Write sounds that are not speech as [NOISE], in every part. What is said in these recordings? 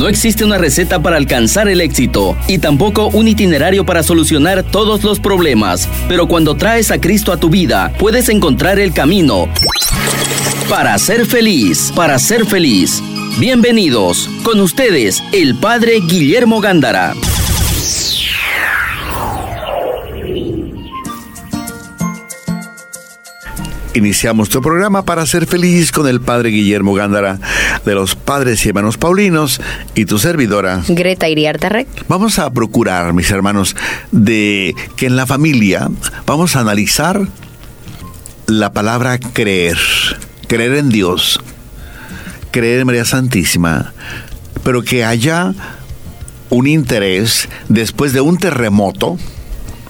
No existe una receta para alcanzar el éxito y tampoco un itinerario para solucionar todos los problemas, pero cuando traes a Cristo a tu vida, puedes encontrar el camino para ser feliz, para ser feliz. Bienvenidos, con ustedes, el Padre Guillermo Gándara. Iniciamos tu programa para ser feliz con el Padre Guillermo Gándara de los Padres y Hermanos Paulinos y tu servidora. Greta Iriarte Vamos a procurar, mis hermanos, de que en la familia vamos a analizar la palabra creer, creer en Dios, creer en María Santísima, pero que haya un interés después de un terremoto,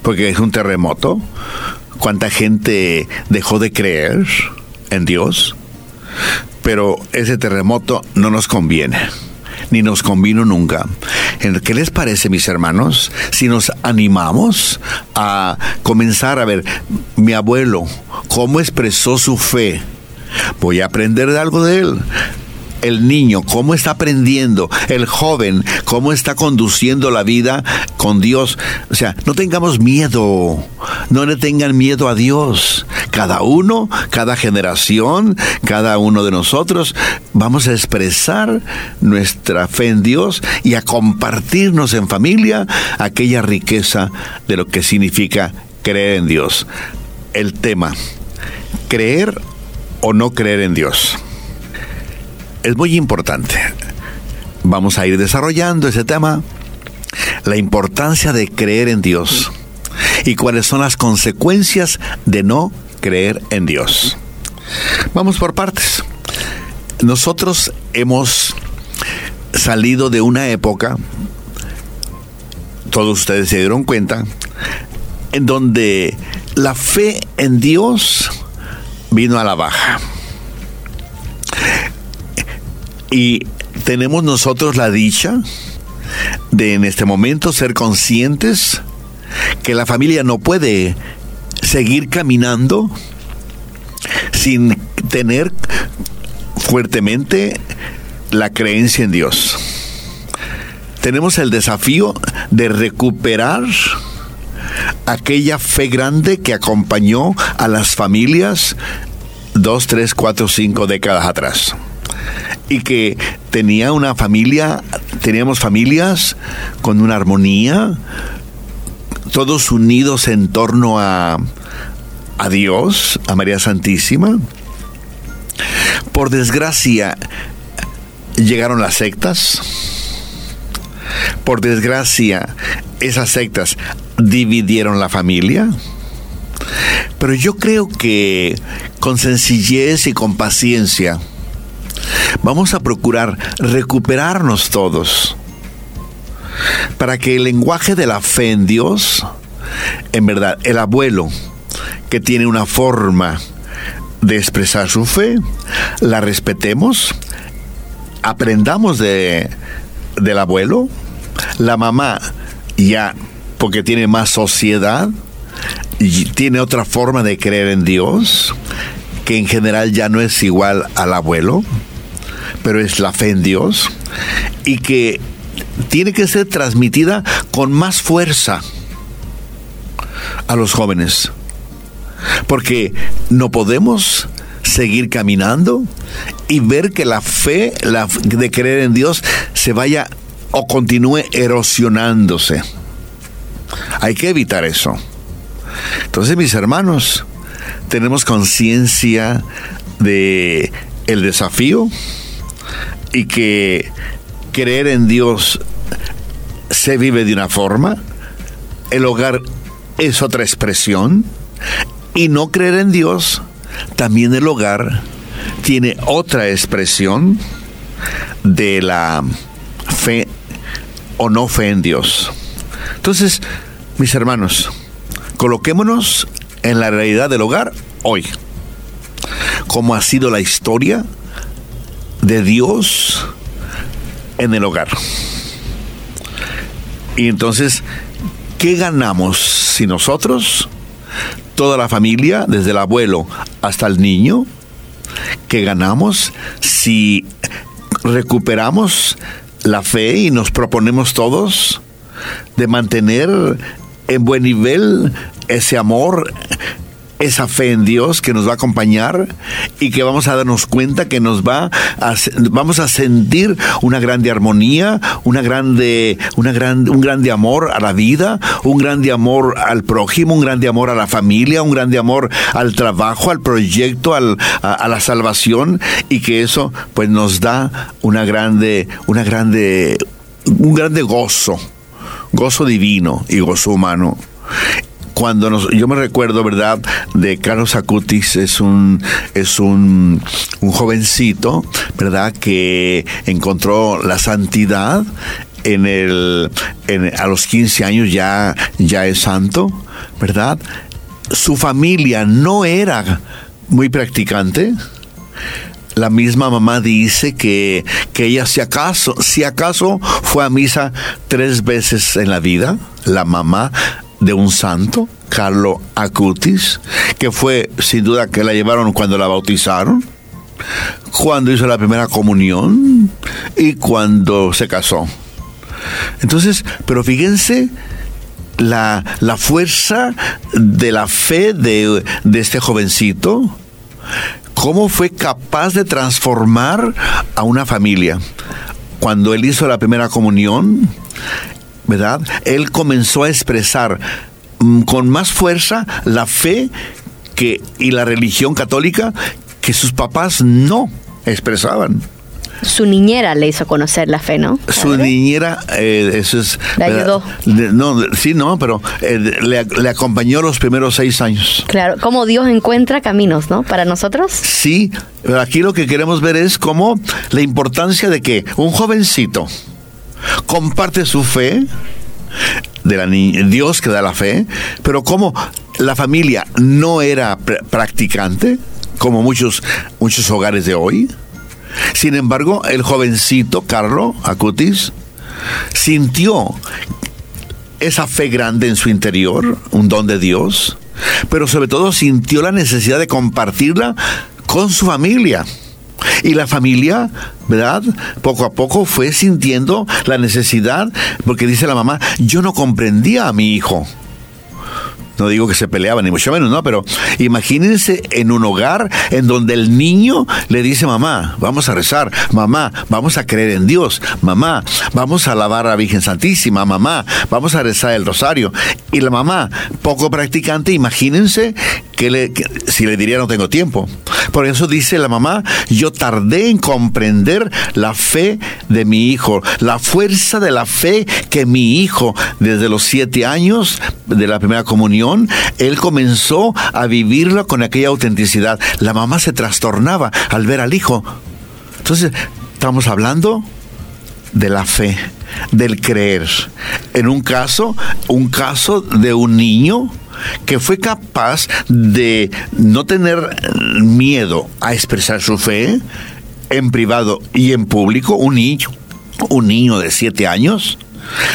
porque es un terremoto, cuánta gente dejó de creer en Dios, pero ese terremoto no nos conviene ni nos convino nunca. ¿Qué les parece, mis hermanos, si nos animamos a comenzar a ver mi abuelo, cómo expresó su fe? Voy a aprender de algo de él el niño, cómo está aprendiendo, el joven, cómo está conduciendo la vida con Dios. O sea, no tengamos miedo, no le tengan miedo a Dios. Cada uno, cada generación, cada uno de nosotros, vamos a expresar nuestra fe en Dios y a compartirnos en familia aquella riqueza de lo que significa creer en Dios. El tema, creer o no creer en Dios es muy importante. Vamos a ir desarrollando ese tema, la importancia de creer en Dios y cuáles son las consecuencias de no creer en Dios. Vamos por partes. Nosotros hemos salido de una época, todos ustedes se dieron cuenta, en donde la fe en Dios vino a la baja. Y tenemos nosotros la dicha de en este momento ser conscientes que la familia no puede seguir caminando sin tener fuertemente la creencia en Dios. Tenemos el desafío de recuperar aquella fe grande que acompañó a las familias dos, tres, cuatro, cinco décadas atrás y que tenía una familia, teníamos familias con una armonía, todos unidos en torno a, a Dios, a María Santísima. Por desgracia, llegaron las sectas. Por desgracia, esas sectas dividieron la familia. Pero yo creo que con sencillez y con paciencia, Vamos a procurar recuperarnos todos para que el lenguaje de la fe en Dios, en verdad, el abuelo que tiene una forma de expresar su fe, la respetemos, aprendamos de, del abuelo, la mamá ya porque tiene más sociedad y tiene otra forma de creer en Dios, que en general ya no es igual al abuelo pero es la fe en Dios y que tiene que ser transmitida con más fuerza a los jóvenes. Porque no podemos seguir caminando y ver que la fe la, de creer en Dios se vaya o continúe erosionándose. Hay que evitar eso. Entonces, mis hermanos, tenemos conciencia de el desafío y que creer en Dios se vive de una forma, el hogar es otra expresión, y no creer en Dios, también el hogar tiene otra expresión de la fe o no fe en Dios. Entonces, mis hermanos, coloquémonos en la realidad del hogar hoy. ¿Cómo ha sido la historia de Dios en el hogar. Y entonces, ¿qué ganamos si nosotros, toda la familia, desde el abuelo hasta el niño, qué ganamos si recuperamos la fe y nos proponemos todos de mantener en buen nivel ese amor, esa fe en Dios que nos va a acompañar y que vamos a darnos cuenta que nos va a, vamos a sentir una grande armonía, una grande, una gran, un grande amor a la vida, un grande amor al prójimo, un grande amor a la familia, un grande amor al trabajo, al proyecto, al, a, a, la salvación y que eso pues nos da una grande, una grande, un grande gozo, gozo divino y gozo humano cuando yo me recuerdo, ¿verdad?, de Carlos Acutis, es un, es un, un jovencito, ¿verdad?, que encontró la santidad en el, a los 15 años ya, ya es santo, ¿verdad? Su familia no era muy practicante. La misma mamá dice que, que ella si acaso, si acaso fue a misa tres veces en la vida, la mamá de un santo, Carlo Acutis, que fue sin duda que la llevaron cuando la bautizaron, cuando hizo la primera comunión y cuando se casó. Entonces, pero fíjense la, la fuerza de la fe de, de este jovencito, cómo fue capaz de transformar a una familia. Cuando él hizo la primera comunión, ¿verdad? Él comenzó a expresar mm, con más fuerza la fe que, y la religión católica que sus papás no expresaban. Su niñera le hizo conocer la fe, ¿no? Su niñera, eh, eso es... Le ayudó. No, sí, no, pero eh, le, le, acompañó los primeros seis años. Claro, cómo Dios encuentra caminos, ¿no? Para nosotros. Sí, pero aquí lo que queremos ver es cómo la importancia de que un jovencito comparte su fe de la Dios que da la fe, pero como la familia no era pr practicante, como muchos, muchos hogares de hoy. Sin embargo, el jovencito Carlo Acutis sintió esa fe grande en su interior, un don de Dios, pero sobre todo sintió la necesidad de compartirla con su familia. Y la familia, ¿verdad? Poco a poco fue sintiendo la necesidad, porque dice la mamá, yo no comprendía a mi hijo. No digo que se peleaban, ni mucho menos, no, pero imagínense en un hogar en donde el niño le dice, mamá, vamos a rezar, mamá, vamos a creer en Dios, mamá, vamos a alabar a la Virgen Santísima, mamá, vamos a rezar el rosario. Y la mamá, poco practicante, imagínense le, si le diría no tengo tiempo. Por eso dice la mamá, yo tardé en comprender la fe de mi hijo, la fuerza de la fe que mi hijo, desde los siete años de la primera comunión, él comenzó a vivirlo con aquella autenticidad. La mamá se trastornaba al ver al hijo. Entonces, estamos hablando de la fe, del creer. En un caso, un caso de un niño que fue capaz de no tener miedo a expresar su fe en privado y en público, un niño, un niño de siete años,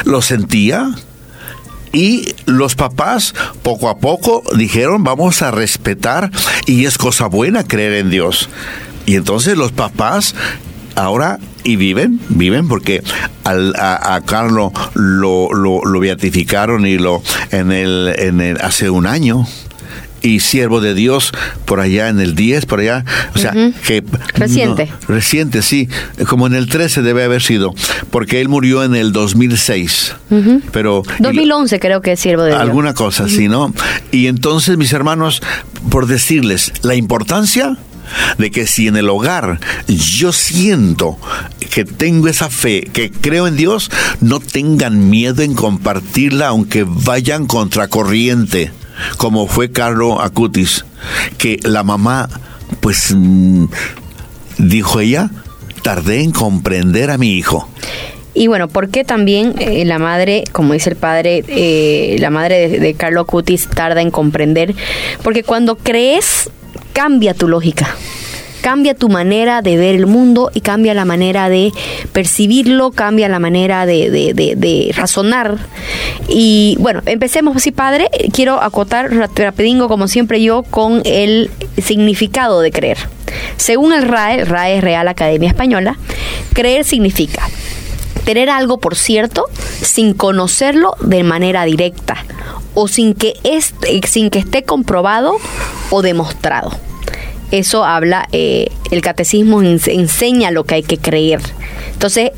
lo sentía, y los papás poco a poco dijeron vamos a respetar y es cosa buena creer en Dios. Y entonces los papás ahora y viven, viven porque al, a, a, Carlos lo, lo, lo, beatificaron y lo en el, en el hace un año y siervo de Dios por allá en el 10, por allá, o sea, uh -huh. que... Reciente. No, reciente, sí, como en el 13 debe haber sido, porque él murió en el 2006, uh -huh. pero... 2011 creo que es siervo de Dios. Alguna cosa uh -huh. así, ¿no? Y entonces, mis hermanos, por decirles la importancia de que si en el hogar yo siento que tengo esa fe, que creo en Dios, no tengan miedo en compartirla aunque vayan contracorriente como fue Carlo Acutis, que la mamá, pues, mmm, dijo ella, tardé en comprender a mi hijo. Y bueno, ¿por qué también eh, la madre, como dice el padre, eh, la madre de, de Carlo Acutis tarda en comprender? Porque cuando crees, cambia tu lógica cambia tu manera de ver el mundo y cambia la manera de percibirlo, cambia la manera de, de, de, de razonar. Y bueno, empecemos así, padre. Quiero acotar rapidingo, como siempre yo, con el significado de creer. Según el RAE, RAE es Real Academia Española, creer significa tener algo por cierto sin conocerlo de manera directa o sin que, sin que esté comprobado o demostrado. Eso habla, eh, el catecismo enseña lo que hay que creer. Entonces,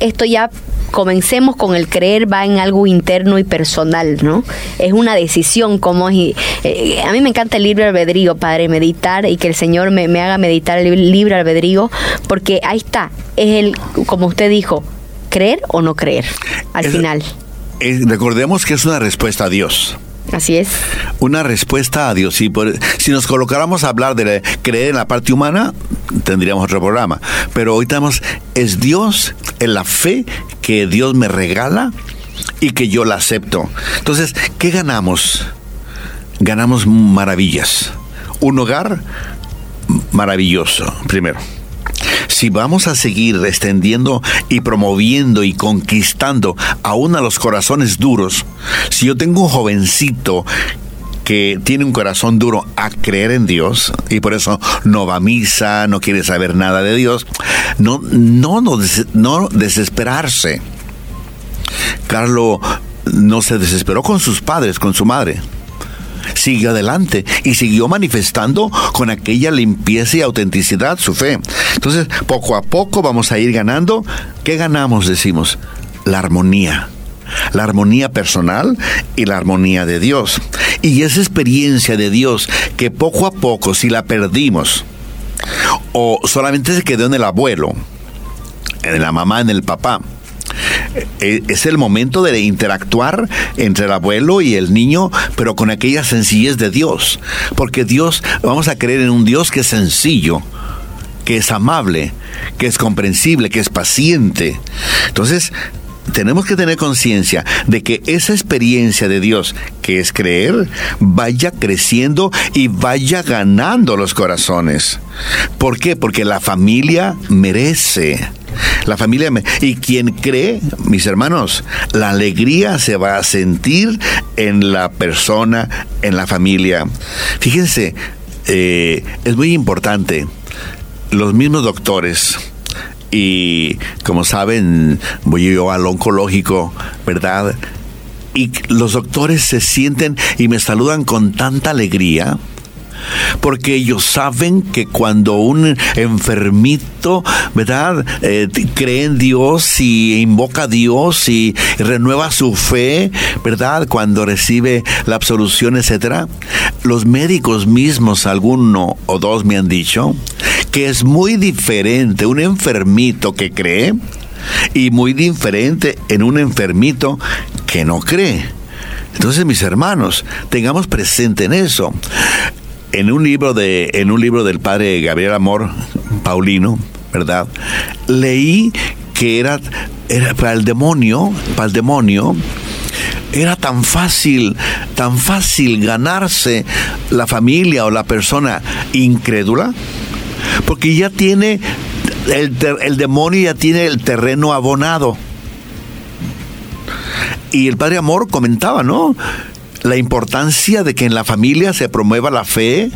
esto ya comencemos con el creer va en algo interno y personal, ¿no? Es una decisión, como es, eh, a mí me encanta el libre albedrío, Padre, meditar y que el Señor me, haga meditar el libre albedrío, porque ahí está, es el, como usted dijo, creer o no creer, al final. recordemos que es una respuesta a Dios. Así es. Una respuesta a Dios. Si, si nos colocáramos a hablar de creer en la parte humana, tendríamos otro programa. Pero hoy tenemos, es Dios en la fe que Dios me regala y que yo la acepto. Entonces, ¿qué ganamos? Ganamos maravillas. Un hogar maravilloso, primero si vamos a seguir extendiendo y promoviendo y conquistando aún a los corazones duros, si yo tengo un jovencito que tiene un corazón duro a creer en Dios y por eso no va a misa, no quiere saber nada de Dios, no, no, no, no desesperarse. Carlos no se desesperó con sus padres, con su madre siguió adelante y siguió manifestando con aquella limpieza y autenticidad su fe. Entonces, poco a poco vamos a ir ganando. ¿Qué ganamos, decimos? La armonía la armonía personal y la armonía de Dios. Y esa experiencia de Dios que poco a poco, si la perdimos, o solamente se quedó en el abuelo, en la mamá, en el papá, es el momento de interactuar entre el abuelo y el niño, pero con aquella sencillez de Dios. Porque Dios, vamos a creer en un Dios que es sencillo, que es amable, que es comprensible, que es paciente. Entonces, tenemos que tener conciencia de que esa experiencia de Dios, que es creer, vaya creciendo y vaya ganando los corazones. ¿Por qué? Porque la familia merece la familia y quien cree, mis hermanos, la alegría se va a sentir en la persona, en la familia. Fíjense, eh, es muy importante. Los mismos doctores, y como saben, voy yo al oncológico, ¿verdad? Y los doctores se sienten y me saludan con tanta alegría porque ellos saben que cuando un enfermito, ¿verdad?, eh, cree en Dios y invoca a Dios y renueva su fe, ¿verdad?, cuando recibe la absolución, etcétera, los médicos mismos, alguno o dos me han dicho, que es muy diferente un enfermito que cree y muy diferente en un enfermito que no cree. Entonces, mis hermanos, tengamos presente en eso en un libro de en un libro del padre Gabriel Amor Paulino, ¿verdad? Leí que era, era para el demonio, para el demonio era tan fácil, tan fácil ganarse la familia o la persona incrédula, porque ya tiene el, el demonio ya tiene el terreno abonado. Y el padre Amor comentaba, ¿no? la importancia de que en la familia se promueva la fe,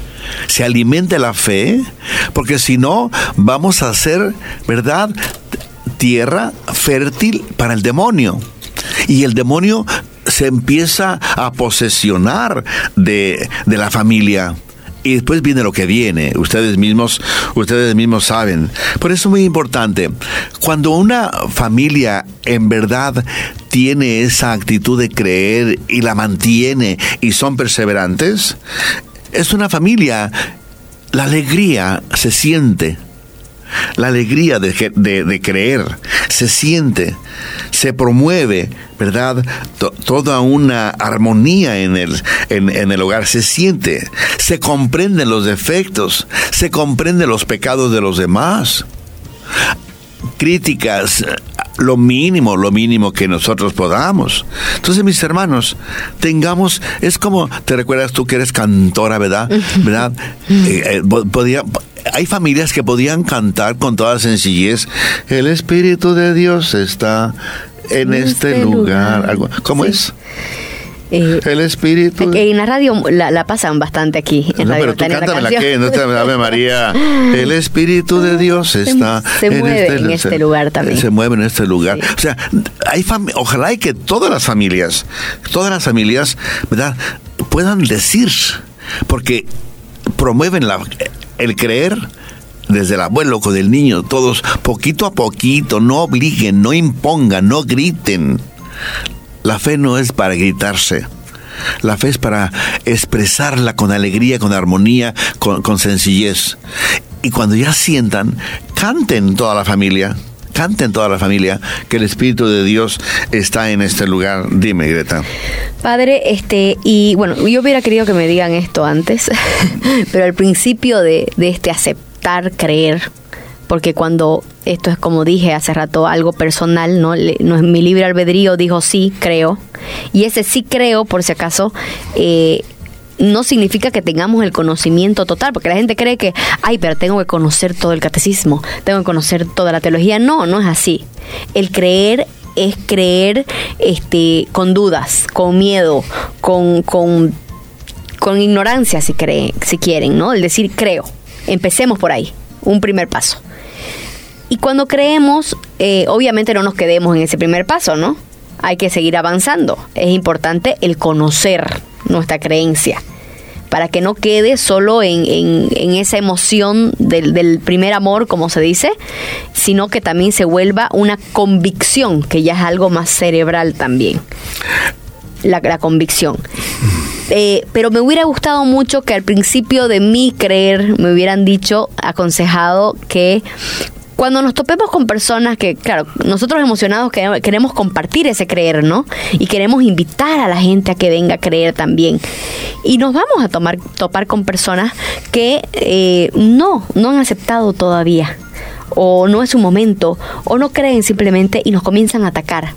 se alimente la fe, porque si no, vamos a hacer, ¿verdad? Tierra fértil para el demonio. Y el demonio se empieza a posesionar de, de la familia y después viene lo que viene. Ustedes mismos, ustedes mismos saben. Por eso es muy importante. Cuando una familia en verdad tiene esa actitud de creer y la mantiene y son perseverantes, es una familia. La alegría se siente la alegría de, creer se siente, se promueve, ¿verdad? toda una armonía en el, en, en el hogar se siente, se comprenden los defectos, se comprenden los pecados de los demás. Críticas, lo mínimo, lo mínimo que nosotros podamos. Entonces, mis hermanos, tengamos, es como, te recuerdas tú que eres cantora, ¿verdad? ¿Verdad? Eh, eh, podía, hay familias que podían cantar con toda sencillez, el Espíritu de Dios está en, este, este, lugar. ¿Cómo es? Eh, el Espíritu. en la radio la, pasan bastante aquí. En no, radio pero tú cántame la, que, no te Ave María. [LAUGHS] El Espíritu de Dios está. Se, mueve este, en este lugar también. Se mueve en este lugar. O sea, hay ojalá y que todas las familias, todas las familias, ¿verdad? Puedan decir, porque promueven la, el creer desde el abuelo con el niño, todos poquito a poquito, no obliguen, no impongan, no griten. La fe no es para gritarse. La fe es para expresarla con alegría, con armonía, con, sencillez. Y cuando ya sientan, canten toda la familia, canten toda la familia que el Espíritu de Dios está en este lugar. Dime, Greta. Padre, este, y bueno, yo hubiera querido que me digan esto antes, [LAUGHS] pero al principio de, de este aceptar, creer, porque cuando esto es como dije hace rato algo personal, no, no es mi libre albedrío dijo sí creo y ese sí creo por si acaso eh, no significa que tengamos el conocimiento total, porque la gente cree que, ay, pero tengo que conocer todo el catecismo, tengo que conocer toda la teología. No, no es así. El creer es creer este, con dudas, con miedo, con, con, con ignorancia, si, si quieren, ¿no? El decir creo. Empecemos por ahí, un primer paso. Y cuando creemos, eh, obviamente no nos quedemos en ese primer paso, ¿no? Hay que seguir avanzando. Es importante el conocer nuestra creencia para que no quede solo en, en, esa emoción del, primer amor, como se dice, sino que también se vuelva una convicción, que ya es algo más cerebral también. La, la convicción. Eh, pero me hubiera gustado mucho que al principio de mi creer me hubieran dicho, aconsejado que cuando nos topemos con personas que, claro, nosotros emocionados queremos compartir ese creer, ¿no? Y queremos invitar a la gente a que venga a creer también. Y nos vamos a tomar, topar con personas que eh, no, no han aceptado todavía, o no es su momento, o no creen simplemente y nos comienzan a atacar.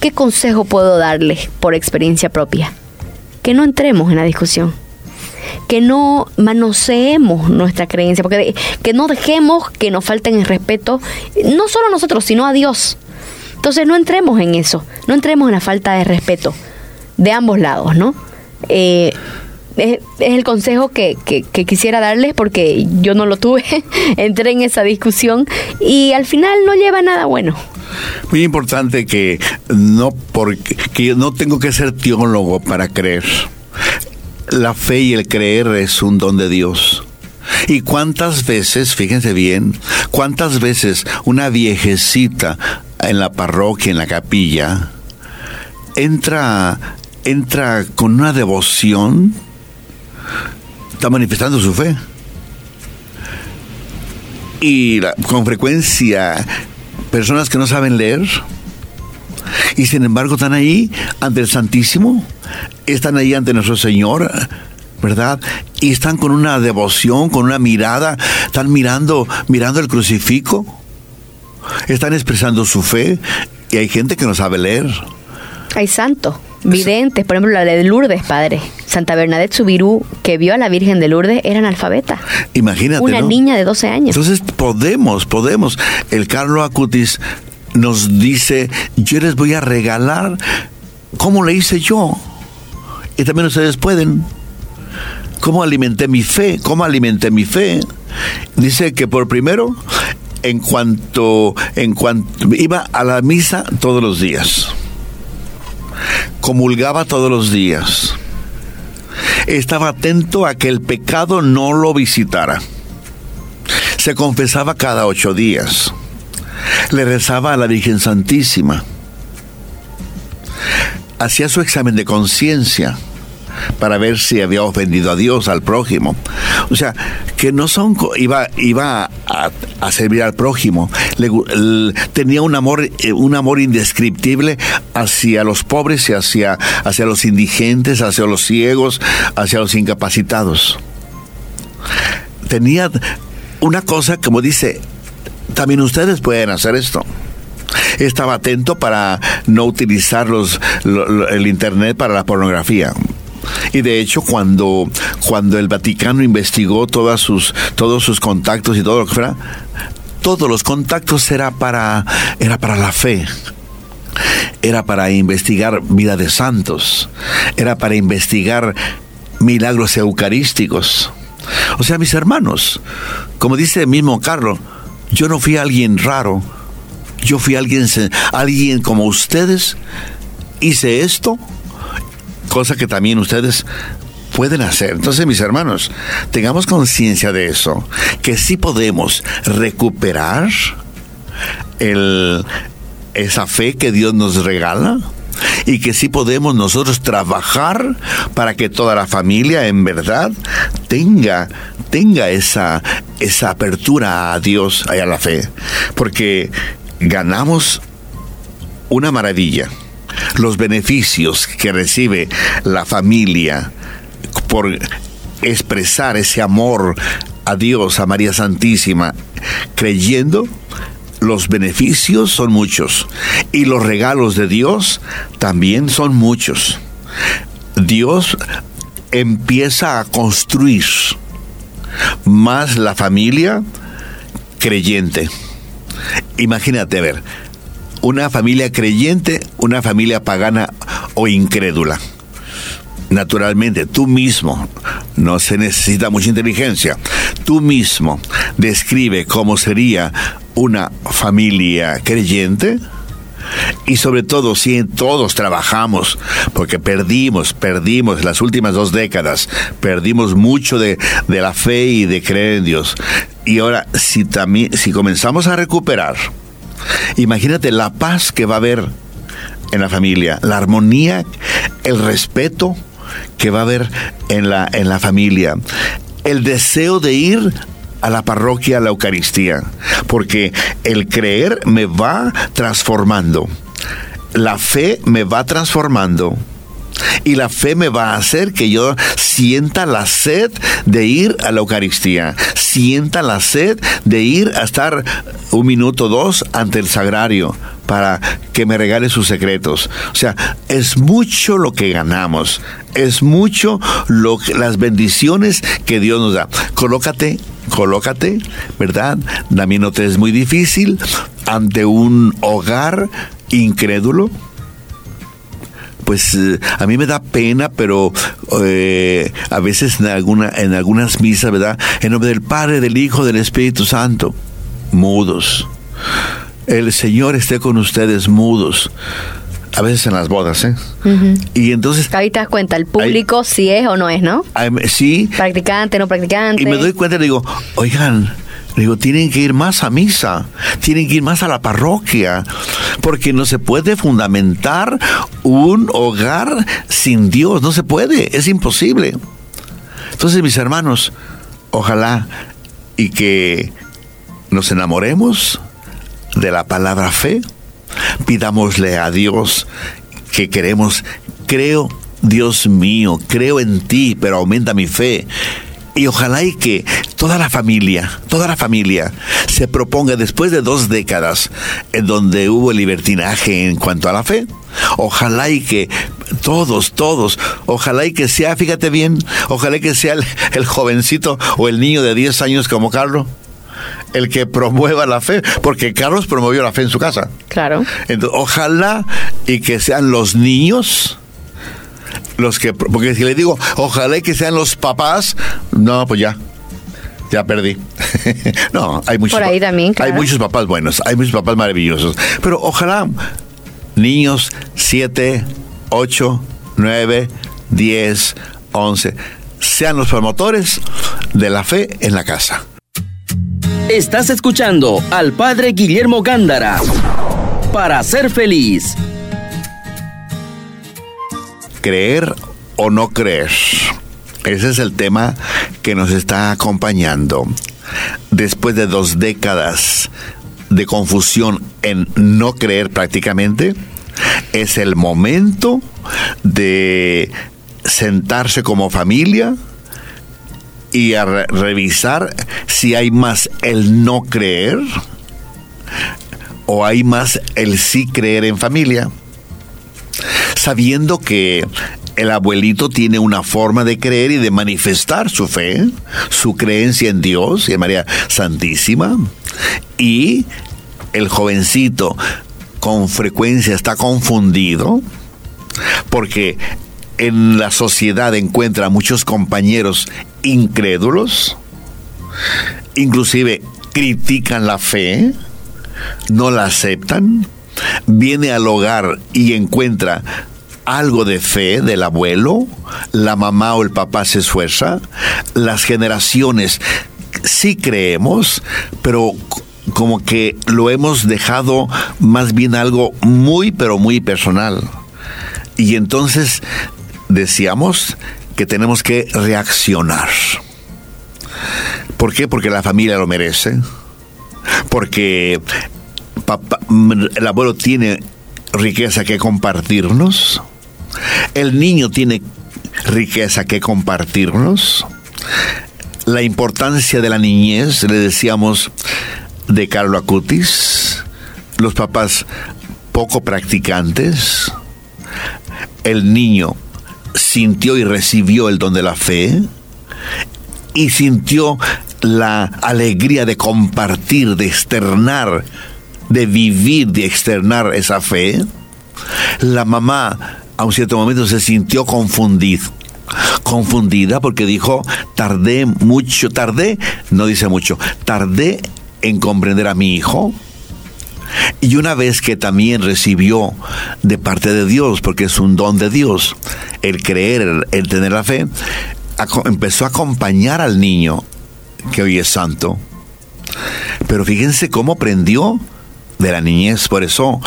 ¿Qué consejo puedo darles por experiencia propia? Que no entremos en la discusión que no manoseemos nuestra creencia, porque que no dejemos que nos falten el respeto, no solo a nosotros, sino a Dios. Entonces no entremos en eso, no entremos en la falta de respeto de ambos lados, ¿no? Eh, es, el consejo que, que, quisiera darles porque yo no lo tuve, [LAUGHS] entré en esa discusión y al final no lleva nada bueno. Muy importante que no porque que no tengo que ser teólogo para creer la fe y el creer es un don de Dios. Y cuántas veces, fíjense bien, cuántas veces una viejecita en la parroquia, en la capilla, entra, entra con una devoción, está manifestando su fe. Y con frecuencia, personas que no saben leer, y sin embargo están ahí ante el Santísimo, están ahí ante nuestro Señor, ¿verdad? Y están con una devoción, con una mirada, están mirando, mirando el crucifijo, están expresando su fe y hay gente que no sabe leer. Hay santos, videntes, por ejemplo la de Lourdes, padre. Santa Bernadette Subirú, que vio a la Virgen de Lourdes, era analfabeta. Imagínate. Una niña de 12 años. Entonces podemos, podemos. El Carlos Acutis nos dice, yo les voy a regalar como le hice yo. Y también ustedes pueden. ¿Cómo alimenté mi fe? ¿Cómo alimenté mi fe? Dice que por primero, en cuanto, en cuanto iba a la misa todos los días, comulgaba todos los días, estaba atento a que el pecado no lo visitara, se confesaba cada ocho días le rezaba a la Virgen Santísima, hacía su examen de conciencia para ver si había ofendido a Dios, al prójimo. O sea, que no son, iba, iba a, servir al prójimo, tenía un amor, eh, un amor indescriptible hacia los pobres y hacia, hacia los indigentes, hacia los ciegos, hacia los incapacitados. Tenía una cosa, como dice, también ustedes pueden hacer esto. Estaba atento para no utilizar el Internet para la pornografía. Y de hecho, cuando, cuando el Vaticano investigó todas sus, todos sus contactos y todo lo que fuera, todos los contactos era para, era para la fe. era para investigar vida de santos, era para investigar milagros eucarísticos. O sea, mis hermanos, como dice el mismo Carlos, yo no fui alguien raro, yo fui alguien, alguien como ustedes, hice esto, cosa que también ustedes pueden hacer. Entonces, mis hermanos, tengamos conciencia de eso, que sí podemos recuperar el, esa fe que Dios nos regala y que sí podemos nosotros trabajar para que toda la familia en verdad tenga, tenga esa, esa apertura a Dios y a la fe. Porque ganamos una maravilla. Los beneficios que recibe la familia por expresar ese amor a Dios, a María Santísima, creyendo los beneficios son muchos y los regalos de Dios también son muchos. Dios empieza a construir más la familia creyente. Imagínate, ver, una familia creyente, una familia pagana o incrédula. Naturalmente, tú mismo, no se necesita mucha inteligencia, tú mismo describe cómo sería una familia creyente y sobre todo si todos trabajamos, porque perdimos, perdimos las últimas dos décadas, perdimos mucho de, de la fe y de creer en Dios. Y ahora, si, también, si comenzamos a recuperar, imagínate la paz que va a haber en la familia, la armonía, el respeto que va a haber en la, en la familia, el deseo de ir a la parroquia, a la Eucaristía, porque el creer me va transformando, la fe me va transformando. Y la fe me va a hacer que yo sienta la sed de ir a la Eucaristía, sienta la sed de ir a estar un minuto dos ante el sagrario para que me regale sus secretos. O sea, es mucho lo que ganamos, es mucho lo las bendiciones que Dios nos da. Colócate colócate, ¿verdad? También no te es muy difícil ante un hogar incrédulo. Pues eh, a mí me da pena, pero eh, a veces en, alguna, en algunas misas, ¿verdad? En nombre del Padre, del Hijo, del Espíritu Santo, mudos. El Señor esté con ustedes mudos a veces en las bodas, ¿eh? Y entonces... Ahí te das cuenta, el público si es o no es, ¿no? Sí. Practicante, no practicante. Y me doy cuenta y digo, oigan, digo, tienen que ir más a misa, tienen que ir más a la parroquia, porque no se puede fundamentar un hogar sin Dios, no se puede, es imposible. Entonces, mis hermanos, ojalá y que nos enamoremos de la palabra fe, Pidámosle a Dios que queremos, creo, Dios mío, creo en ti, pero aumenta mi fe. Y ojalá y que toda la familia, toda la familia se proponga después de dos décadas en donde hubo libertinaje en cuanto a la fe, ojalá y que todos, todos, ojalá y que sea, fíjate bien, ojalá y que sea el, el jovencito o el niño de 10 años como Carlos, el que promueva la fe, porque Carlos promovió la fe en su casa. Claro. Entonces, ojalá y que sean los niños los que, porque si le digo, ojalá y que sean los papás, no, pues ya, ya perdí. [LAUGHS] no, hay muchos. Por ahí también, Hay muchos papás buenos, hay muchos papás maravillosos. Pero ojalá niños 7, 8, 9, 10, 11 sean los promotores de la fe en la casa. Estás escuchando al Padre Guillermo Gándara para ser feliz. Creer o no creer. Ese es el tema que nos está acompañando. Después de dos décadas de confusión en no creer prácticamente, es el momento de sentarse como familia, y a revisar si hay más el no creer o hay más el sí creer en familia, sabiendo que el abuelito tiene una forma de creer y de manifestar su fe, su creencia en Dios y en María Santísima, y el jovencito con frecuencia está confundido porque en la sociedad encuentra muchos compañeros incrédulos, inclusive critican la fe, no la aceptan, viene al hogar y encuentra algo de fe del abuelo, la mamá o el papá se esfuerza, las generaciones sí creemos, pero como que lo hemos dejado más bien algo muy, pero muy personal. Y entonces decíamos que tenemos que reaccionar. ¿Por qué? Porque la familia lo merece. Porque el abuelo tiene riqueza que compartirnos. El niño tiene riqueza que compartirnos. La importancia de la niñez, le decíamos, de Carlo Acutis, los papás poco practicantes, el niño sintió y recibió el don de la fe y sintió la alegría de compartir, de externar, de vivir, de externar esa fe. La mamá a un cierto momento se sintió confundida confundida porque dijo, tardé mucho, tardé, no dice mucho, tardé en comprender a mi hijo. Y una vez que también recibió de parte de Dios, porque es un don de Dios, el creer, el tener la fe, empezó a acompañar al niño que hoy es santo. Pero fíjense cómo aprendió de la niñez. Por eso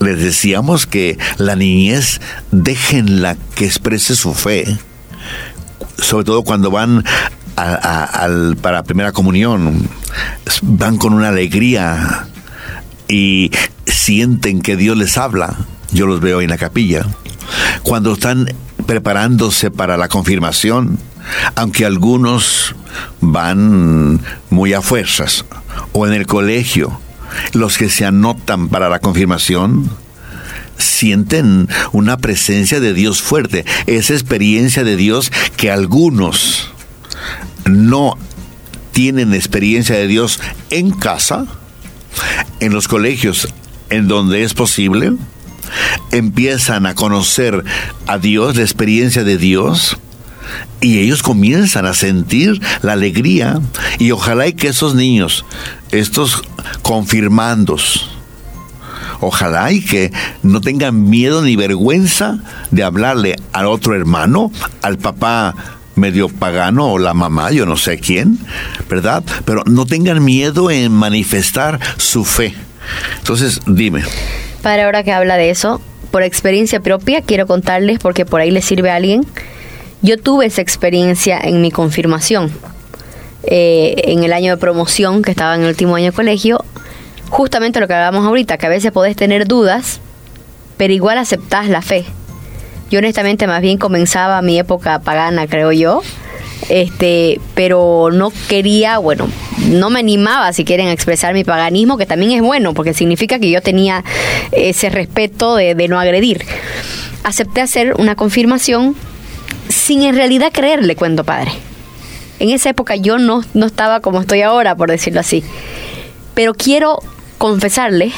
les decíamos que la niñez déjenla que exprese su fe. Sobre todo cuando van para primera comunión, van con una alegría y sienten que Dios les habla. Yo los veo en la capilla. Cuando están preparándose para la confirmación, aunque algunos van muy a fuerzas, o en el colegio, los que se anotan para la confirmación, sienten una presencia de Dios fuerte, esa experiencia de Dios que algunos no tienen experiencia de Dios en casa, en los colegios en donde es posible, empiezan a conocer a Dios, la experiencia de Dios, y ellos comienzan a sentir la alegría y ojalá y que esos niños, estos confirmandos, ojalá y que no tengan miedo ni vergüenza de hablarle al otro hermano, al papá medio pagano o la mamá, yo no sé quién, ¿verdad? Pero no tengan miedo en manifestar su fe. Entonces, dime. Para ahora que habla de eso, por experiencia propia, quiero contarles, porque por ahí le sirve a alguien, yo tuve esa experiencia en mi confirmación. Eh, en el año de promoción, que estaba en el último año de colegio, justamente lo que hablábamos ahorita, que a veces podés tener dudas, pero igual aceptás la fe. Yo honestamente más bien comenzaba mi época pagana, creo yo, este, pero no quería, bueno, no me animaba si quieren expresar mi paganismo, que también es bueno, porque significa que yo tenía ese respeto de, no agredir. Acepté hacer una confirmación sin en realidad creerle, cuento padre. En esa época yo no, no estaba como estoy ahora, por decirlo así. Pero quiero confesarle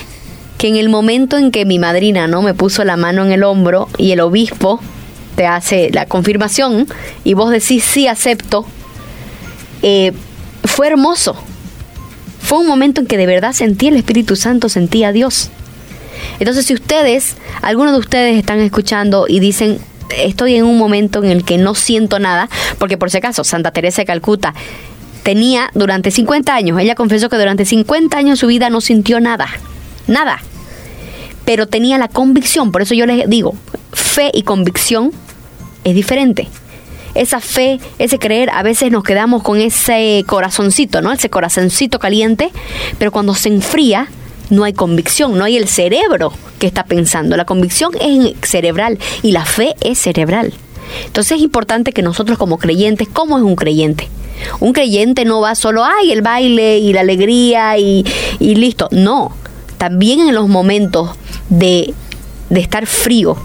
que en el momento en que mi madrina no me puso la mano en el hombro y el obispo te hace la confirmación y vos decís sí acepto, eh, fue hermoso. Fue un momento en que de verdad sentí el Espíritu Santo, sentí a Dios. Entonces si ustedes, algunos de ustedes están escuchando y dicen, estoy en un momento en el que no siento nada, porque por si acaso Santa Teresa de Calcuta tenía durante 50 años, ella confesó que durante 50 años su vida no sintió nada, nada, pero tenía la convicción, por eso yo les digo, fe y convicción es diferente. Esa fe, ese creer, a veces nos quedamos con ese corazoncito, ¿no? Ese corazoncito caliente, pero cuando se enfría, no hay convicción, no hay el cerebro que está pensando. La convicción es cerebral y la fe es cerebral. Entonces es importante que nosotros como creyentes, ¿cómo es un creyente? Un creyente no va solo, ay, el baile y la alegría y, y listo. No, también en los momentos de, de estar frío,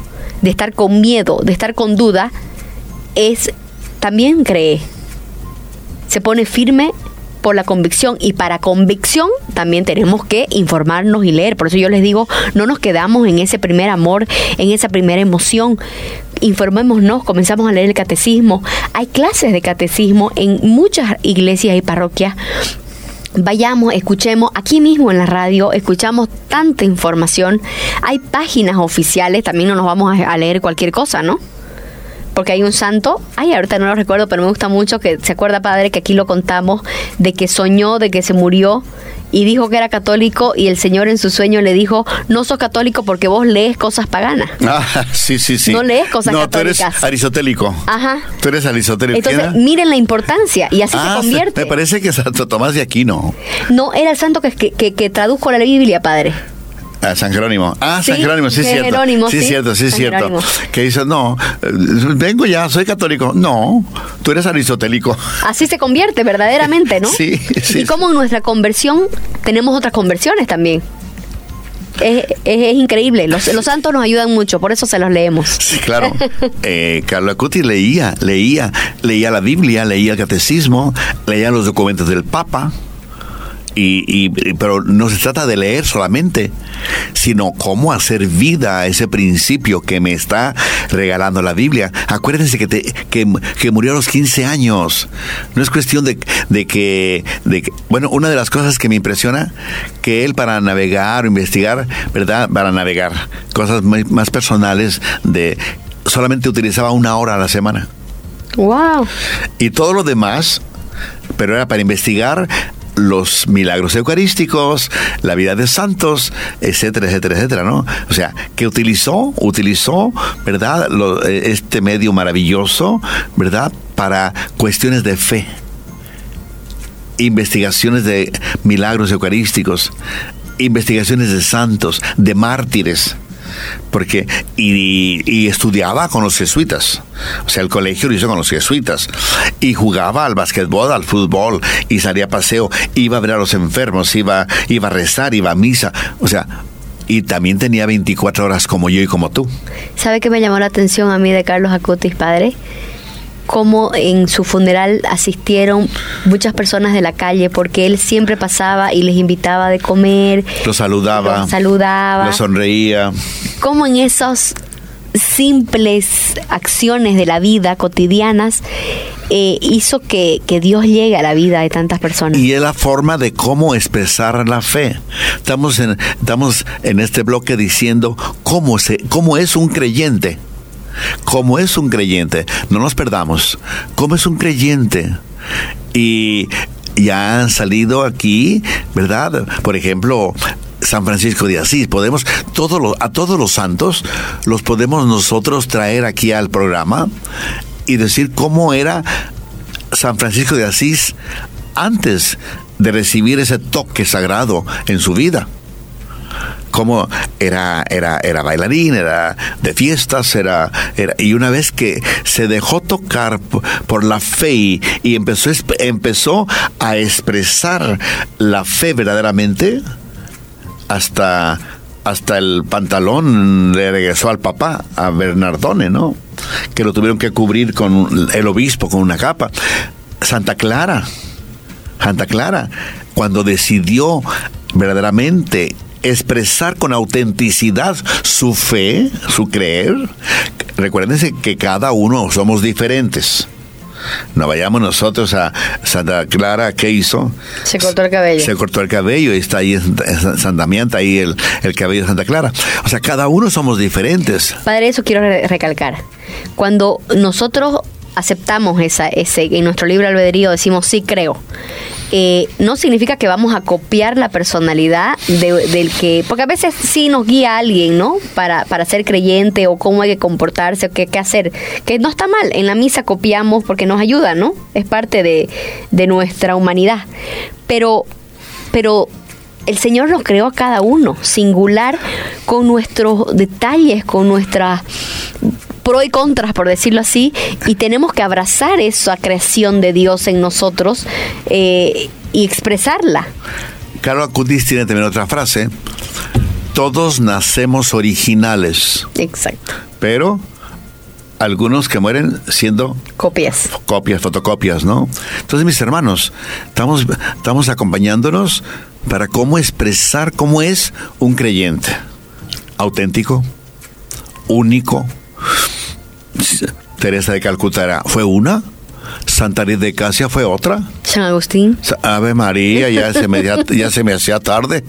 de estar con miedo, de estar con duda, es también cree. Se pone firme por la convicción y para convicción también tenemos que informarnos y leer. Por eso yo les digo, no nos quedamos en ese primer amor, en esa primera emoción. Informémonos, comenzamos a leer el catecismo. Hay clases de catecismo en muchas iglesias y parroquias vayamos, escuchemos aquí mismo en la radio, escuchamos tanta información, hay páginas oficiales, también no nos vamos a leer cualquier cosa, ¿no? Porque hay un santo, ay, ahorita no lo recuerdo, pero me gusta mucho que se acuerda, padre, que aquí lo contamos, de que soñó, de que se murió y dijo que era católico y el Señor en su sueño le dijo, no sos católico porque vos lees cosas paganas. [LAUGHS] Ah, sí, sí, sí. No lees cosas no, católicas. tú eres aristotélico. Ajá. Tú eres aristotélico. Entonces, miren la importancia y así ah, se convierte. Me parece que Santo Tomás de Aquino. No, era el santo que, que, que tradujo la Biblia, padre. Ah, San Jerónimo. Ah, San Sí, Jerónimo, sí, es cierto. Jerónimo, sí, sí, cierto, sí, es cierto. Jerónimo. Que dice, no, vengo ya, soy católico. No, tú eres aristotélico. Así se convierte verdaderamente, ¿no? [LAUGHS] Sí, sí, Y como en nuestra conversión tenemos otras conversiones también. Es, es- es increíble. Los, los santos nos ayudan mucho, por eso se los leemos. Sí, claro. [LAUGHS] Eh, Carlo Acuti leía, leía, leía la Biblia, leía el catecismo, leía los documentos del Papa. Y, y- pero no se trata de leer solamente, sino cómo hacer vida a ese principio que me está regalando la Biblia. Acuérdense que, te- que, que murió a los 15 años. No es cuestión de, de que, de que- Bueno, una de las cosas que me impresiona, que él para navegar o investigar, ¿verdad? Para navegar cosas más personales, de solamente utilizaba una hora a la semana. ¡Wow! Y todo lo demás, pero era para investigar los milagros eucarísticos, la vida de santos, etcétera, etcétera, etcétera, ¿no? O sea, que utilizó, utilizó, ¿verdad? Lo- eh, este medio maravilloso, ¿verdad? Para cuestiones de fe, investigaciones de milagros eucarísticos, investigaciones de santos, de mártires porque y, y estudiaba con los jesuitas. O sea el colegio lo hizo con los jesuitas. Y jugaba al basquetbol al fútbol y salía a paseo iba a ver a los enfermos iba iba a rezar iba a misa. O sea y también tenía 24 horas como yo y como tú. ¿Sabe qué me llamó la atención a mí de Carlos Acutis, padre? Cómo en su funeral asistieron muchas personas de la calle, porque él siempre pasaba y les invitaba de comer. lo saludaba Los saludaba. lo sonreía cómo en esas simples acciones de la vida cotidianas eh, hizo que, que Dios llegue a la vida de tantas personas. Y es la forma de cómo expresar la fe. Estamos en, estamos en este bloque diciendo cómo, se, cómo es un creyente. Cómo es un creyente. No nos perdamos. ¿Cómo es un creyente? Y ya han salido aquí, ¿verdad? Por ejemplo, San Francisco de Asís. Podemos, todos a todos los santos los podemos nosotros traer aquí al programa y decir cómo era San Francisco de Asís antes de recibir ese toque sagrado en su vida. Como era, era, era bailarín, era de fiestas, era, era- y una vez que se dejó tocar por la fe y, empezó, empezó a expresar la fe verdaderamente, hasta, hasta el pantalón le regresó al papá, a Bernardone, ¿no? Que lo tuvieron que cubrir con el obispo, con una capa. Santa Clara, Santa Clara, cuando decidió verdaderamente expresar con autenticidad su fe, su creer, recuérdense que cada uno somos diferentes. No vayamos nosotros a Santa Clara, ¿qué hizo? Se cortó el cabello. Se cortó el cabello y está ahí en en San Damián, está ahí el, el cabello de Santa Clara. O sea, cada uno somos diferentes. Padre, eso quiero re- recalcar. Cuando nosotros aceptamos esa, ese, en nuestro libre albedrío decimos sí creo, eh, no significa que vamos a copiar la personalidad de- del que, porque a veces sí nos guía alguien, ¿no? Para, para ser creyente o cómo hay que comportarse o qué, qué hacer, que no está mal, en la misa copiamos porque nos ayuda, ¿no? Es parte de, de nuestra humanidad. Pero, pero el Señor nos creó a cada uno, singular, con nuestros detalles, con nuestras pro y contras, por decirlo así, y tenemos que abrazar esa creación de Dios en nosotros eh, y expresarla. Carlos Acutis tiene también otra frase. Todos nacemos originales, Exacto. pero algunos que mueren siendo Copias. copias, fotocopias, ¿no? Entonces, mis hermanos, estamos, estamos acompañándonos para cómo expresar cómo es un creyente. Auténtico, único. Teresa de Calcuta fue una, Santa Rita de Casia fue otra. San Agustín. Ave María, ya se me, ya, ya se me hacía tarde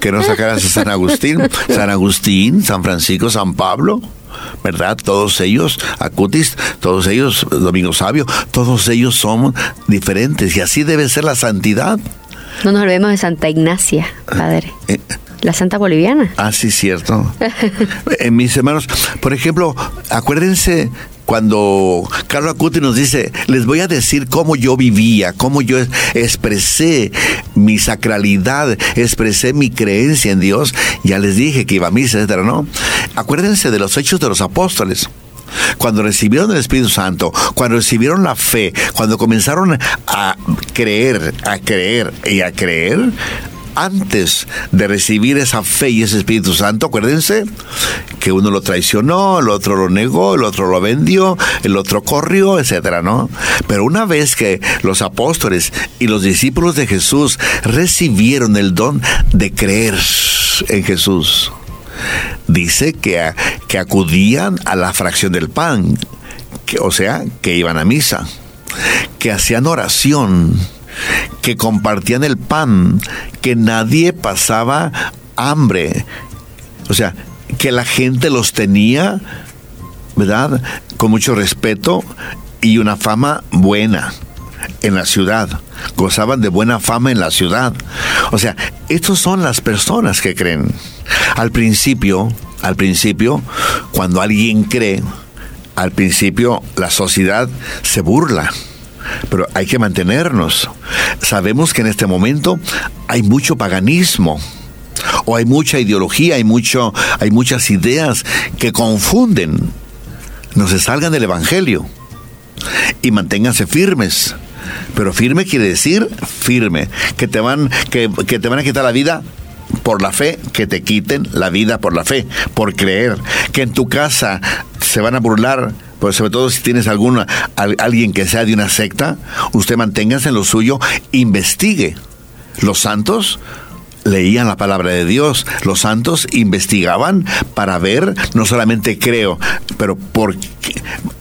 que no sacaras a San Agustín. San Agustín, San Francisco, San Pablo, ¿verdad? Todos ellos, Acutis, todos ellos, Domingo Sabio, todos ellos son diferentes y así debe ser la santidad. No nos olvidemos de Santa Ignacia, padre. Eh, La Santa Boliviana. Ah, sí, cierto. [LAUGHS] Eh, mis hermanos, por ejemplo, acuérdense cuando Carlos Acuti nos dice, les voy a decir cómo yo vivía, cómo yo es- expresé mi sacralidad, expresé mi creencia en Dios, ya les dije que iba a misa, etcétera, ¿no? Acuérdense de los hechos de los apóstoles. Cuando recibieron el Espíritu Santo, cuando recibieron la fe, cuando comenzaron a creer, a creer y a creer, antes de recibir esa fe y ese Espíritu Santo, acuérdense que uno lo traicionó, el otro lo negó, el otro lo vendió, el otro corrió, etcétera, ¿no? Pero una vez que los apóstoles y los discípulos de Jesús recibieron el don de creer en Jesús, dice que, que acudían a la fracción del pan, que, o sea, que iban a misa, que hacían oración, que compartían el pan, que nadie pasaba hambre. O sea, que la gente los tenía, ¿verdad? Con mucho respeto y una fama buena en la ciudad. Gozaban de buena fama en la ciudad. O sea, estos son las personas que creen. Al principio, al principio, cuando alguien cree, al principio la sociedad se burla. Pero hay que mantenernos. Sabemos que en este momento hay mucho paganismo o hay mucha ideología, hay mucho, hay muchas ideas que confunden. No se salgan del evangelio y manténganse firmes. Pero firme quiere decir firme, que te van, que, que te van a quitar la vida por la fe, que te quiten la vida por la fe, por creer, que en tu casa se van a burlar, pues sobre todo si tienes alguna, al- alguien que sea de una secta, usted manténgase en lo suyo, investigue. Los santos leían la palabra de Dios. Los santos investigaban para ver, no solamente creo, pero porque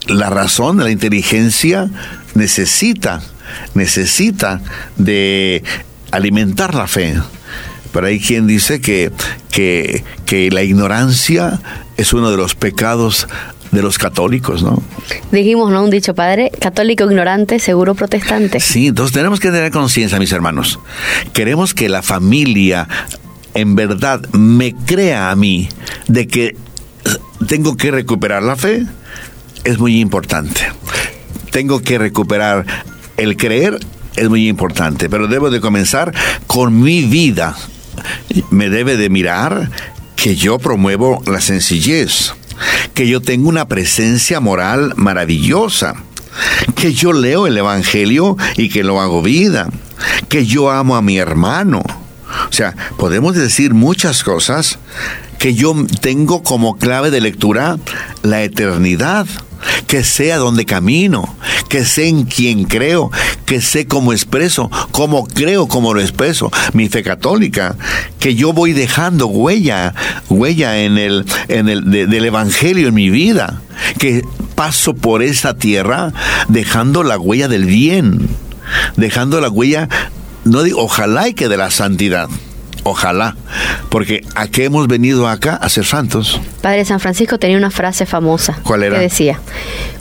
la razón, la inteligencia necesita, necesita de alimentar la fe. Pero hay quien dice que, que la ignorancia es uno de los pecados de los católicos, ¿no? Dijimos, ¿no? Un dicho, padre, católico ignorante, seguro protestante. Sí, entonces tenemos que tener conciencia, mis hermanos. Queremos que la familia en verdad me crea a mí de que tengo que recuperar la fe. Es muy importante. Tengo que recuperar el creer. Es muy importante. Pero debo de comenzar con mi vida. Me debe de mirar que yo promuevo la sencillez. Que yo tengo una presencia moral maravillosa que yo leo el Evangelio y que lo hago vida, que yo amo a mi hermano. O sea, podemos decir muchas cosas que yo tengo como clave de lectura la eternidad, que sé a dónde camino, que sé en quién creo, que sé cómo expreso, cómo creo, cómo lo expreso, mi fe católica, que yo voy dejando huella, huella en el, en el de- del evangelio en mi vida, que paso por esa tierra dejando la huella del bien, dejando la huella, no digo, ojalá y que de la santidad. Ojalá, porque a qué hemos venido acá a ser santos. Padre San Francisco tenía una frase famosa. ¿Cuál era? Que decía,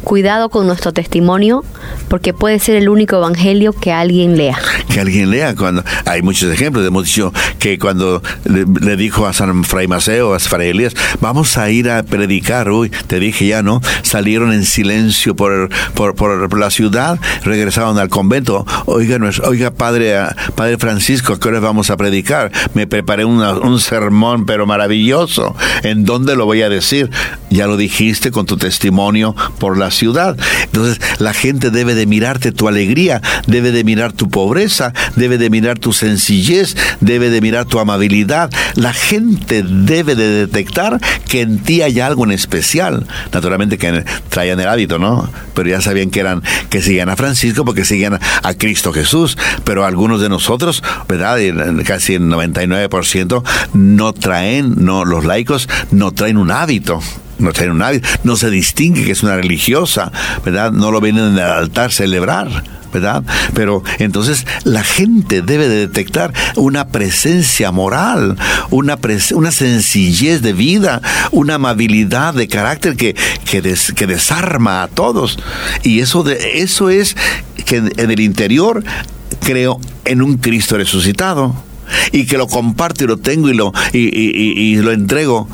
cuidado con nuestro testimonio porque puede ser el único evangelio que alguien lea. que alguien lea cuando hay muchos ejemplos hemos dicho que cuando le, le dijo a San Fray Maceo a Fray Elías vamos a ir a predicar uy te dije ya no salieron en silencio por, por, por la ciudad regresaron al convento oiga oiga padre ah, padre Francisco ¿a qué hora vamos a predicar me preparé una- un sermón pero maravilloso en dónde lo voy a decir Ya lo dijiste con tu testimonio por la ciudad. Entonces, la gente debe de mirarte tu alegría, debe de mirar tu pobreza, debe de mirar tu sencillez, debe de mirar tu amabilidad. La gente debe de detectar que en ti hay algo en especial. Naturalmente que traían el hábito, ¿no? Pero ya sabían que eran, que seguían a Francisco porque seguían a Cristo Jesús. Pero algunos de nosotros, ¿verdad? Casi el 99% no traen, no, los laicos no traen un hábito no traen un hábito, no se distingue que es una religiosa, ¿verdad? No lo vienen en el altar celebrar. ¿verdad? Pero entonces la gente debe de detectar una presencia moral, una, una sencillez de vida, una amabilidad de carácter que, que, que desarma a todos. Y eso, de, eso es que en el interior creo en un Cristo resucitado y que lo comparto y lo tengo y lo, y, lo entrego.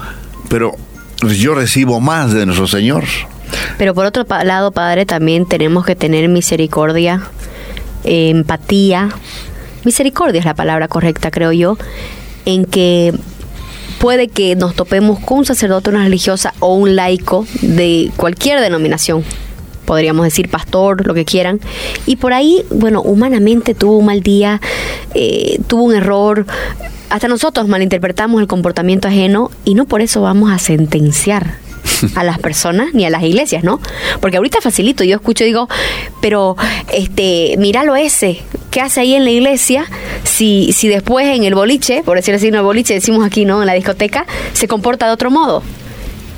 Pero yo recibo más de nuestro Señor. Pero por otro lado, Padre, también tenemos que tener misericordia, empatía. Misericordia es la palabra correcta, creo yo, en que puede que nos topemos con un sacerdote, una religiosa o un laico de cualquier denominación, podríamos decir pastor, lo que quieran, y por ahí, bueno, humanamente tuvo un mal día, eh, tuvo un error, hasta nosotros malinterpretamos el comportamiento ajeno y no por eso vamos a sentenciar a las personas ni a las iglesias, ¿no? Porque ahorita facilito, yo escucho y digo, pero este, míralo ese, ¿qué hace ahí en la iglesia si, si después en el boliche, por decirlo así, en el boliche decimos aquí, ¿no? En la discoteca, se comporta de otro modo?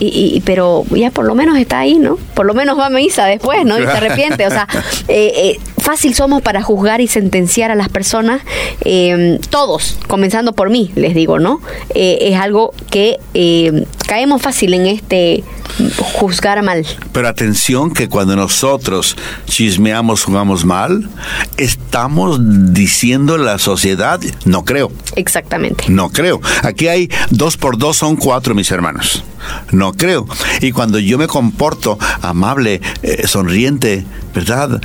Y, pero ya por lo menos está ahí, ¿no? Por lo menos va a misa después, ¿no? Y se [LAUGHS] arrepiente. O sea, eh, eh, fácil somos para juzgar y sentenciar a las personas, eh, todos, comenzando por mí, les digo, ¿no? es algo que caemos fácil en este juzgar mal. Pero atención que cuando nosotros chismeamos, jugamos mal, estamos diciendo la sociedad, no creo. Exactamente. No creo. Aquí hay dos por dos son cuatro, mis hermanos. No creo. Y cuando yo me comporto amable, eh, sonriente, ¿verdad?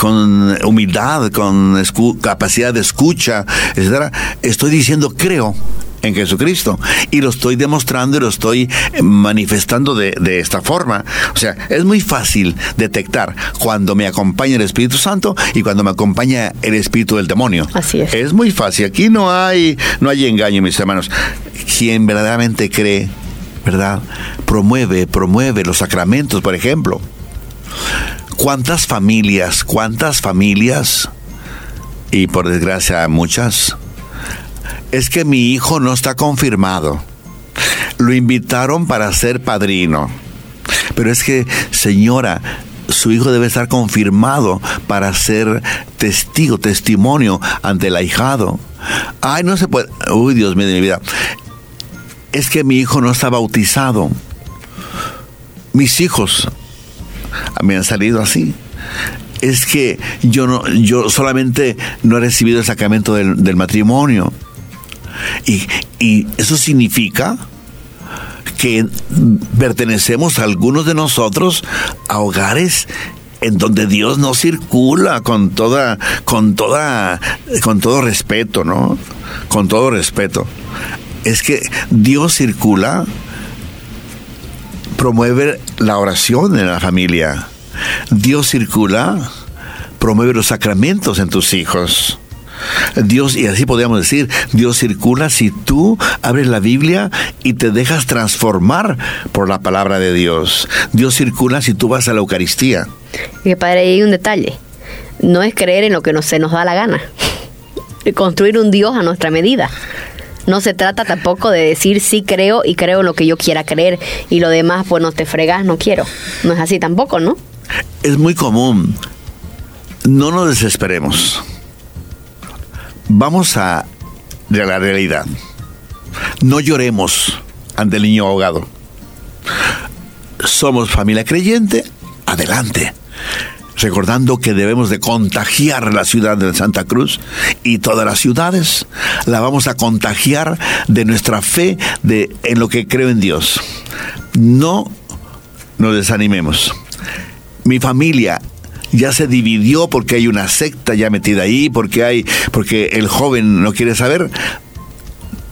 Con humildad, con capacidad de escucha, etcétera, estoy diciendo creo en Jesucristo. Y lo estoy demostrando y lo estoy manifestando de, esta forma. O sea, es muy fácil detectar cuando me acompaña el Espíritu Santo y cuando me acompaña el Espíritu del demonio. Así es. Es muy fácil. Aquí no hay, no hay engaño, mis hermanos. Quien verdaderamente cree, ¿verdad? Promueve, promueve los sacramentos, por ejemplo. ¿Cuántas familias, cuántas familias, y por desgracia muchas, es que mi hijo no está confirmado. Lo invitaron para ser padrino. Pero es que, señora, su hijo debe estar confirmado para ser testigo, testimonio ante el ahijado. Ay, no se puede. Uy, Dios mío de mi vida. Es que mi hijo no está bautizado. Mis hijos me han salido así es que yo no, yo solamente no he recibido el sacramento del matrimonio. Y, eso significa que pertenecemos a algunos de nosotros a hogares en donde Dios no circula con toda, con toda, con todo respeto, ¿no? Con todo respeto. Es que Dios circula, promueve la oración en la familia. Dios circula, promueve los sacramentos en tus hijos. Dios, y así podríamos decir, Dios circula si tú abres la Biblia y te dejas transformar por la palabra de Dios. Dios circula si tú vas a la Eucaristía. Y padre, hay un detalle. No es creer en lo que no, se nos da la gana. [LAUGHS] Construir un Dios a nuestra medida. No se trata tampoco de decir sí creo y creo lo que yo quiera creer y lo demás, pues no te fregas, no quiero. No es así tampoco, ¿no? Es muy común. No nos desesperemos. Vamos a la realidad. No lloremos ante el niño ahogado. Somos familia creyente, adelante. Recordando que debemos de contagiar la ciudad de Santa Cruz y todas las ciudades. La vamos a contagiar de nuestra fe de, en lo que creo en Dios. No nos desanimemos. Mi familia ya se dividió porque hay una secta ya metida ahí, porque hay, porque el joven no quiere saber,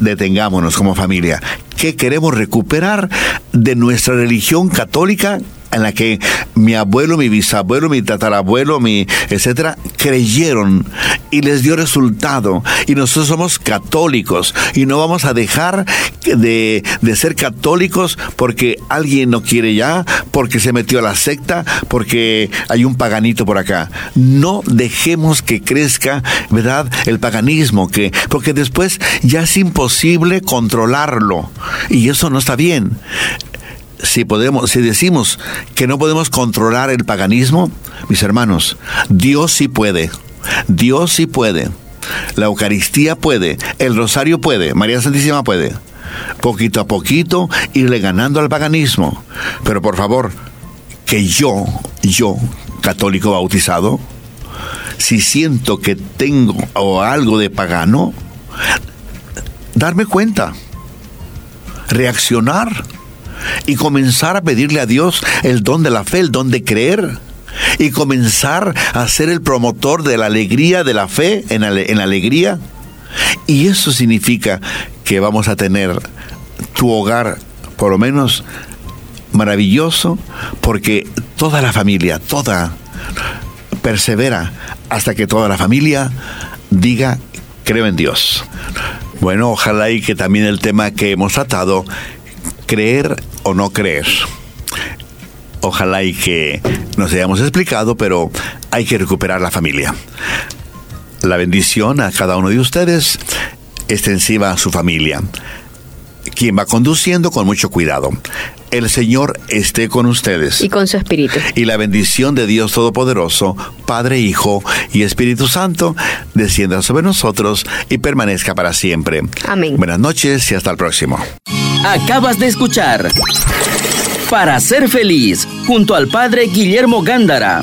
detengámonos como familia. que queremos recuperar de nuestra religión católica en la que mi abuelo, mi bisabuelo, mi tatarabuelo, mi etcétera, creyeron y les dio resultado. Y nosotros somos católicos y no vamos a dejar de, de ser católicos porque alguien no quiere ya, porque se metió a la secta, porque hay un paganito por acá. No dejemos que crezca, ¿verdad? El paganismo, que, porque después ya es imposible controlarlo. Y eso no está bien si podemos, si decimos que no podemos controlar el paganismo, mis hermanos, Dios sí puede. Dios sí puede. La Eucaristía puede, el Rosario puede, María Santísima puede. Poquito a poquito irle ganando al paganismo. Pero por favor, que yo, yo, católico bautizado, si siento que tengo o algo de pagano, darme cuenta, reaccionar y comenzar a pedirle a Dios el don de la fe, el don de creer. Y comenzar a ser el promotor de la alegría, de la fe en, en alegría. Y eso significa que vamos a tener tu hogar, por lo menos, maravilloso, porque toda la familia, toda, persevera hasta que toda la familia diga, creo en Dios. Bueno, ojalá y que también el tema que hemos tratado creer o no creer. Ojalá y que nos hayamos explicado, pero hay que recuperar la familia. La bendición a cada uno de ustedes, extensiva a su familia. Quien va conduciendo con mucho cuidado. El Señor esté con ustedes. Y con su Espíritu. Y la bendición de Dios Todopoderoso, Padre, Hijo y Espíritu Santo, descienda sobre nosotros y permanezca para siempre. Amén. Buenas noches y hasta el próximo. Acabas de escuchar Para ser feliz, junto al Padre Guillermo Gándara.